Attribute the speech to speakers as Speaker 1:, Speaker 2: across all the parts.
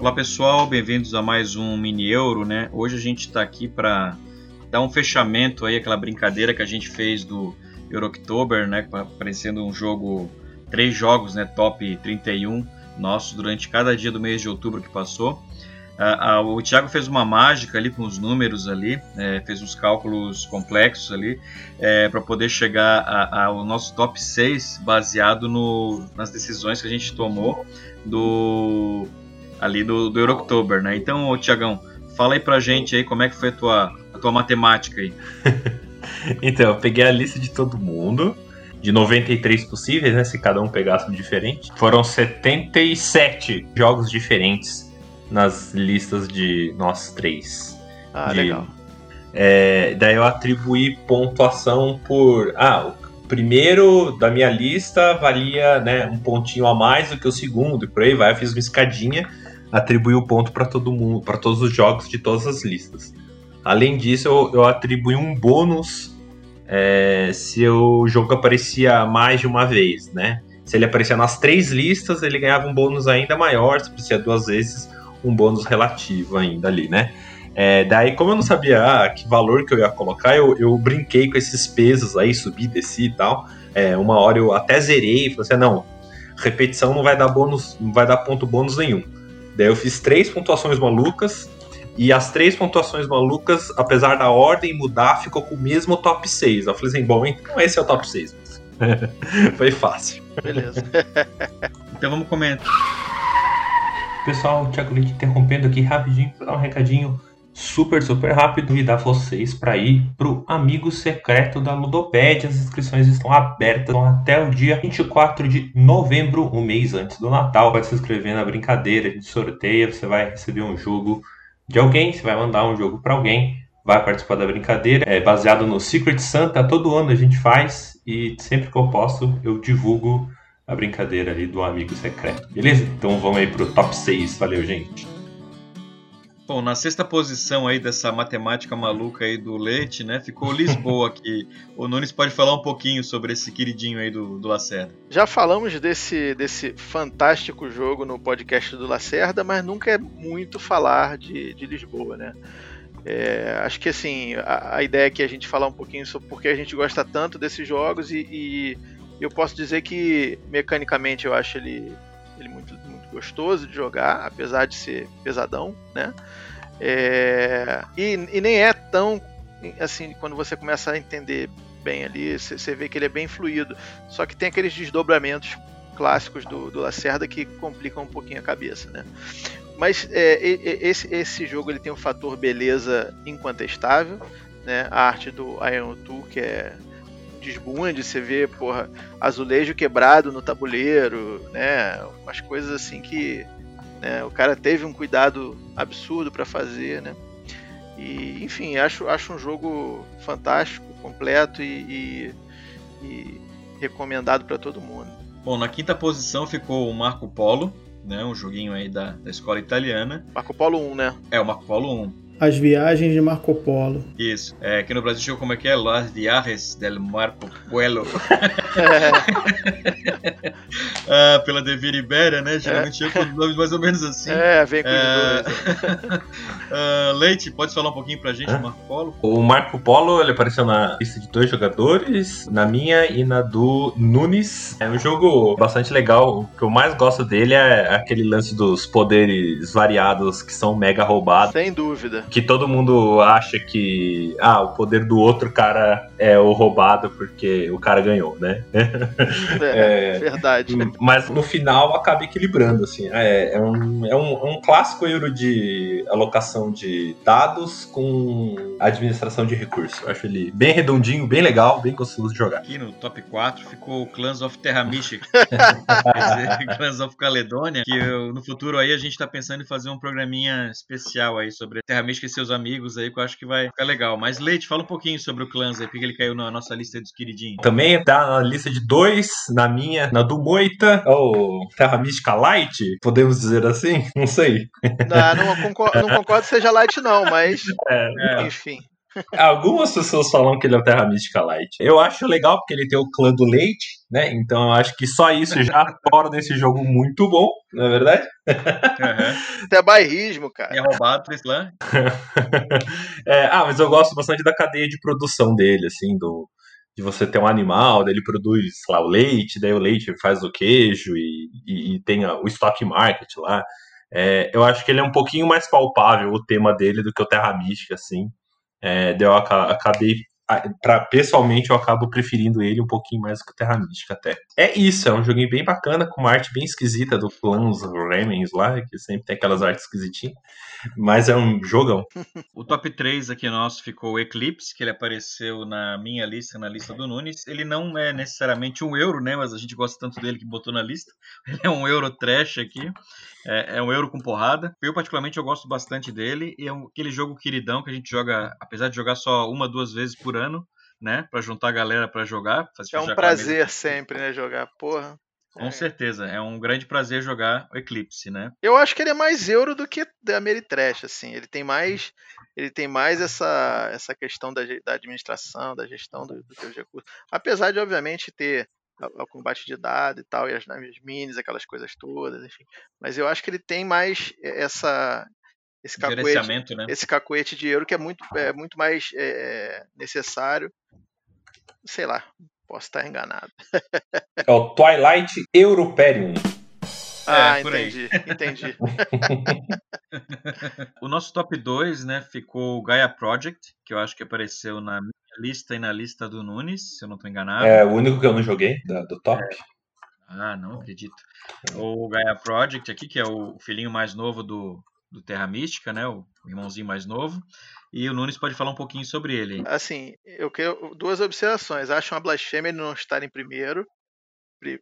Speaker 1: Olá pessoal, bem-vindos a mais um Mini Euro, né? Hoje a gente está aqui para dar um fechamento aí aquela brincadeira que a gente fez do Euro October, né? Aparecendo um jogo, três jogos, né? Top 31 nossos durante cada dia do mês de outubro que passou. Uh, uh, o Thiago fez uma mágica ali com os números ali, é, fez uns cálculos complexos ali é, para poder chegar ao nosso top 6 baseado no, nas decisões que a gente tomou do ali do, do Euroctober, né? Então, Tiagão, fala aí pra gente aí como é que foi a tua, a tua matemática aí.
Speaker 2: então, eu peguei a lista de todo mundo, de 93 possíveis, né? Se cada um pegasse um diferente. Foram 77 jogos diferentes nas listas de nós três.
Speaker 3: Ah,
Speaker 2: de,
Speaker 3: legal.
Speaker 2: É, daí eu atribuí pontuação por. Ah, o primeiro da minha lista valia né, um pontinho a mais do que o segundo, e por aí vai. Eu fiz uma escadinha atribuir o ponto para todo mundo, para todos os jogos de todas as listas. Além disso, eu, eu atribuí um bônus é, se o jogo aparecia mais de uma vez, né? Se ele aparecia nas três listas, ele ganhava um bônus ainda maior, se aparecia duas vezes, um bônus relativo ainda ali, né? É, daí, como eu não sabia ah, que valor que eu ia colocar, eu, eu brinquei com esses pesos aí, subi, desci e tal. É, uma hora eu até zerei e falei assim: ah, não, repetição não vai dar bônus, não vai dar ponto bônus nenhum. Daí eu fiz três pontuações malucas. E as três pontuações malucas, apesar da ordem mudar, ficou com o mesmo top 6. Eu falei assim, bom, então esse é o top 6. Foi fácil.
Speaker 3: Beleza.
Speaker 1: então vamos comentar.
Speaker 2: Pessoal, o Thiago Leite interrompendo aqui rapidinho para dar um recadinho super, super rápido e dar vocês para ir pro amigo secreto da Ludopédia. As inscrições estão abertas até o dia 24 de novembro, um mês antes do Natal. Vai se inscrever na brincadeira, a gente sorteia, você vai receber um jogo de alguém, você vai mandar um jogo para alguém, vai participar da brincadeira. É baseado no Secret Santa, todo ano a gente faz e sempre que eu posso eu divulgo a brincadeira ali do amigo secreto. Beleza? Então vamos aí pro top 6. Valeu, gente.
Speaker 1: Bom, na sexta posição aí dessa matemática maluca aí do Leite, né? Ficou Lisboa aqui. o Nunes pode falar um pouquinho sobre esse queridinho aí do, do Lacerda.
Speaker 3: Já falamos desse, desse fantástico jogo no podcast do Lacerda, mas nunca é muito falar de, de Lisboa, né? É, acho que assim, a, a, ideia é que a gente falar um pouquinho sobre por que a gente gosta tanto desses jogos e, e eu posso dizer que mecanicamente eu acho ele, ele muito, muito gostoso de jogar, apesar de ser pesadão, né? É, e, e, nem é tão assim quando você começa a entender bem ali, você vê que ele é bem fluido. Só que tem aqueles desdobramentos clássicos do, do Lacerda que complicam um pouquinho a cabeça, né? Mas é, esse, esse jogo ele tem um fator beleza incontestável, né? A arte do Iron Tool que é desbunde, você vê, porra, azulejo quebrado no tabuleiro, né? Umas coisas assim que né? O cara teve um cuidado absurdo para fazer, né? E, enfim, acho, acho um jogo fantástico, completo e, e, e recomendado para todo mundo.
Speaker 1: Bom, na quinta posição ficou o Marco Polo, né? Um joguinho aí da, da escola italiana.
Speaker 3: Marco Polo 1, né?
Speaker 1: É, o Marco Polo 1.
Speaker 4: As Viagens de Marco Polo.
Speaker 1: Isso. É, aqui no Brasil chegou como é que é? Las Viajes del Marco Polo. ah, pela Devir Ibéria, né? Geralmente é. chega com nomes mais ou menos assim.
Speaker 3: É, vem com
Speaker 1: é... uh, Leite, pode falar um pouquinho pra gente do Marco Polo?
Speaker 2: O Marco Polo, ele apareceu na lista de dois jogadores, na minha e na do Nunes. É um jogo bastante legal. O que eu mais gosto dele é aquele lance dos poderes variados que são mega roubados.
Speaker 3: Sem dúvida
Speaker 2: que todo mundo acha que ah, o poder do outro cara é o roubado porque o cara ganhou, né?
Speaker 3: É, é verdade.
Speaker 2: Mas no final acaba equilibrando, assim. É, é, um, é, um, é um clássico euro de alocação de dados com administração de recursos. Eu acho ele bem redondinho, bem legal, bem gostoso de jogar.
Speaker 1: Aqui no top 4 ficou Clans of Terra Mística. Clans of Caledônia, que eu, no futuro aí a gente tá pensando em fazer um programinha especial aí sobre Terra Mística e seus amigos aí, que eu acho que vai ficar legal. Mas Leite, fala um pouquinho sobre o Clans aí, porque ele caiu na nossa lista dos queridinhos.
Speaker 2: Também tá na lista de dois, na minha, na do Moita, ou Terra Mística Light, podemos dizer assim? Não sei.
Speaker 3: Não, não concordo, não concordo que seja Light não, mas é, enfim.
Speaker 2: Algumas pessoas falam que ele é o Terra Mística Light. Eu acho legal porque ele tem o clã do leite, né? Então eu acho que só isso já torna esse jogo muito bom, não é verdade?
Speaker 3: Uhum. Até bairrismo, cara.
Speaker 1: É roubado esse clã.
Speaker 2: é, ah, mas eu gosto bastante da cadeia de produção dele, assim, do, de você ter um animal, daí ele produz lá o leite, daí o leite faz o queijo e, e, e tem o stock market lá. É, eu acho que ele é um pouquinho mais palpável o tema dele do que o Terra Mística, assim. É, eu acabei. Pra, pessoalmente, eu acabo preferindo ele um pouquinho mais que o Terra Mística até. É isso, é um joguinho bem bacana, com uma arte bem esquisita do Clans Remens lá, que sempre tem aquelas artes esquisitinhas. Mas é um jogão.
Speaker 1: O top 3 aqui nosso ficou o Eclipse, que ele apareceu na minha lista, na lista do Nunes. Ele não é necessariamente um euro, né? Mas a gente gosta tanto dele que botou na lista. Ele é um euro trash aqui. É, é um euro com porrada. Eu, particularmente, eu gosto bastante dele. E é um, aquele jogo queridão que a gente joga, apesar de jogar só uma, duas vezes por ano, né? Pra juntar a galera para jogar.
Speaker 3: É um prazer sempre, né? Jogar, porra.
Speaker 1: Com é. certeza, é um grande prazer jogar o Eclipse, né?
Speaker 3: Eu acho que ele é mais euro do que da Ameritrash, assim. Ele tem mais, ele tem mais essa, essa questão da, da administração, da gestão dos do teus recursos. Apesar de, obviamente, ter o combate de dados e tal, e as naves minis, aquelas coisas todas, enfim. Mas eu acho que ele tem mais essa esse cacuete, né? esse cacuete de euro que é muito, é muito mais é, necessário. Sei lá, posso estar enganado.
Speaker 2: é o Twilight Europerium.
Speaker 3: Ah, é, entendi, entendi.
Speaker 1: o nosso top 2, né, ficou o Gaia Project, que eu acho que apareceu na minha lista e na lista do Nunes, se eu não estou enganado.
Speaker 2: É o único que eu não joguei, do top. É.
Speaker 1: Ah, não acredito. O Gaia Project aqui, que é o filhinho mais novo do, do Terra Mística, né, o irmãozinho mais novo. E o Nunes pode falar um pouquinho sobre ele.
Speaker 3: Assim, eu quero duas observações. Acho uma blasfêmia ele não estar em primeiro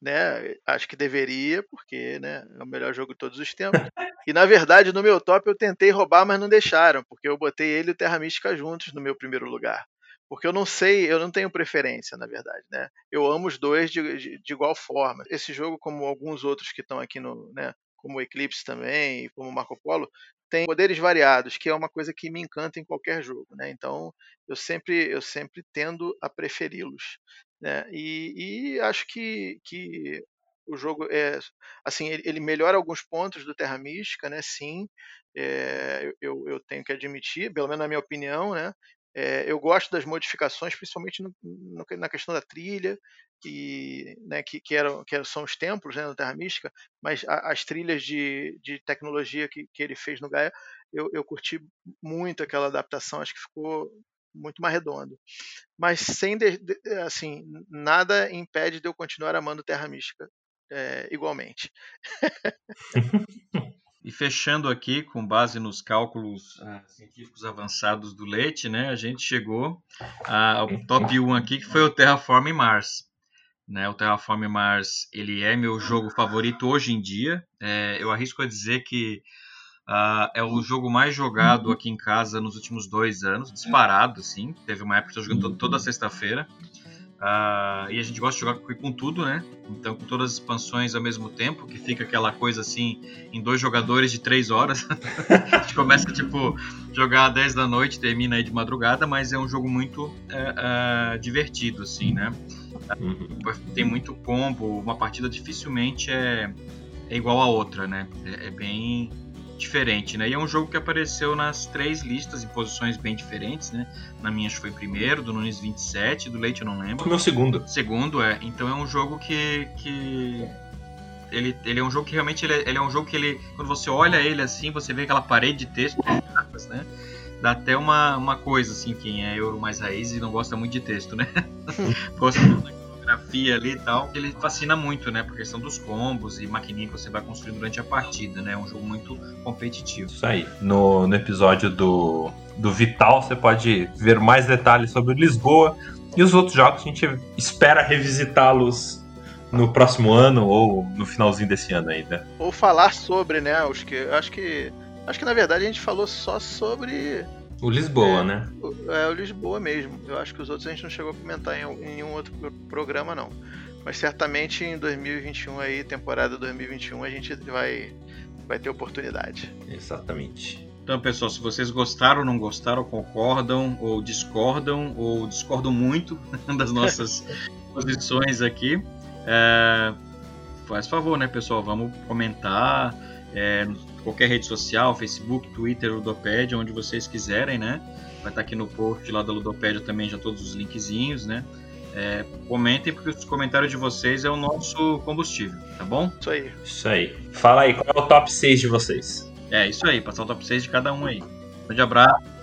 Speaker 3: né? Acho que deveria, porque né, é o melhor jogo de todos os tempos. E na verdade, no meu top eu tentei roubar, mas não deixaram, porque eu botei ele e o Terra Mística juntos no meu primeiro lugar. Porque eu não sei, eu não tenho preferência, na verdade, né? Eu amo os dois de, de, de igual forma. Esse jogo, como alguns outros que estão aqui no, né, como Eclipse também, como Marco Polo, tem poderes variados, que é uma coisa que me encanta em qualquer jogo, né? Então eu sempre eu sempre tendo a preferi-los. Né? E, e, acho que, que o jogo é assim ele, ele, melhora alguns pontos do Terra Mística, né? Sim, é, eu, eu tenho que admitir, pelo menos na minha opinião, né? É, eu gosto das modificações, principalmente no, no, na questão da trilha, e, né, que, que, eram, que são os templos né, Terra Mística, mas a, as trilhas de, de tecnologia que, que ele fez no Gaia, eu, eu curti muito aquela adaptação, acho que ficou muito mais redondo. Mas sem de, de, assim, nada impede de eu continuar amando Terra Mística é, igualmente.
Speaker 1: e fechando aqui, com base nos cálculos ah, científicos avançados do Leite, né, a gente chegou ao top 1 aqui, que foi o Terraform Mars. Né, o Terraform Mars ele é meu jogo favorito hoje em dia. É, eu arrisco a dizer que Uh, é o jogo mais jogado uhum. aqui em casa nos últimos dois anos, disparado, assim. Teve uma época que eu jogando toda, toda sexta-feira. Uh, e a gente gosta de jogar com tudo, né? Então, com todas as expansões ao mesmo tempo, que fica aquela coisa assim, em dois jogadores de três horas. a gente começa, tipo, jogar às 10 da noite, termina aí de madrugada, mas é um jogo muito uh, divertido, assim, né? Uhum. Tem muito combo, uma partida dificilmente é, é igual a outra, né? é, é bem diferente, né? E é um jogo que apareceu nas três listas em posições bem diferentes, né? Na minha acho que foi primeiro, do Nunes 27, do Leite eu não lembro.
Speaker 2: O meu segundo.
Speaker 1: Segundo, é. Então é um jogo que, que ele, ele é um jogo que realmente ele é, ele é, um jogo que ele quando você olha ele assim você vê aquela parede de texto né dá até uma, uma coisa assim quem é euro mais raiz e não gosta muito de texto né gosta fotografia ali e tal, ele fascina muito, né? Por questão dos combos e maquininha que você vai construir durante a partida, né? É um jogo muito competitivo.
Speaker 2: Isso aí. No, no episódio do, do Vital, você pode ver mais detalhes sobre Lisboa e os outros jogos. A gente espera revisitá-los no próximo ano ou no finalzinho desse ano ainda.
Speaker 3: Ou falar sobre, né? Acho que, acho que, acho que na verdade a gente falou só sobre
Speaker 2: o Lisboa, é, né?
Speaker 3: É, o Lisboa mesmo. Eu acho que os outros a gente não chegou a comentar em, em nenhum outro programa, não. Mas certamente em 2021 aí, temporada 2021, a gente vai, vai ter oportunidade.
Speaker 2: Exatamente.
Speaker 1: Então, pessoal, se vocês gostaram, não gostaram, concordam ou discordam, ou discordam muito das nossas posições aqui, é, faz favor, né, pessoal? Vamos comentar é, qualquer rede social, Facebook, Twitter, Ludopédia, onde vocês quiserem, né? Vai estar aqui no post lá da Ludopédia também já todos os linkzinhos, né? É, comentem, porque os comentários de vocês é o nosso combustível, tá bom?
Speaker 3: Isso aí.
Speaker 2: Isso aí. Fala aí, qual é o top 6 de vocês?
Speaker 1: É, isso aí, passar o top 6 de cada um aí. Um grande abraço.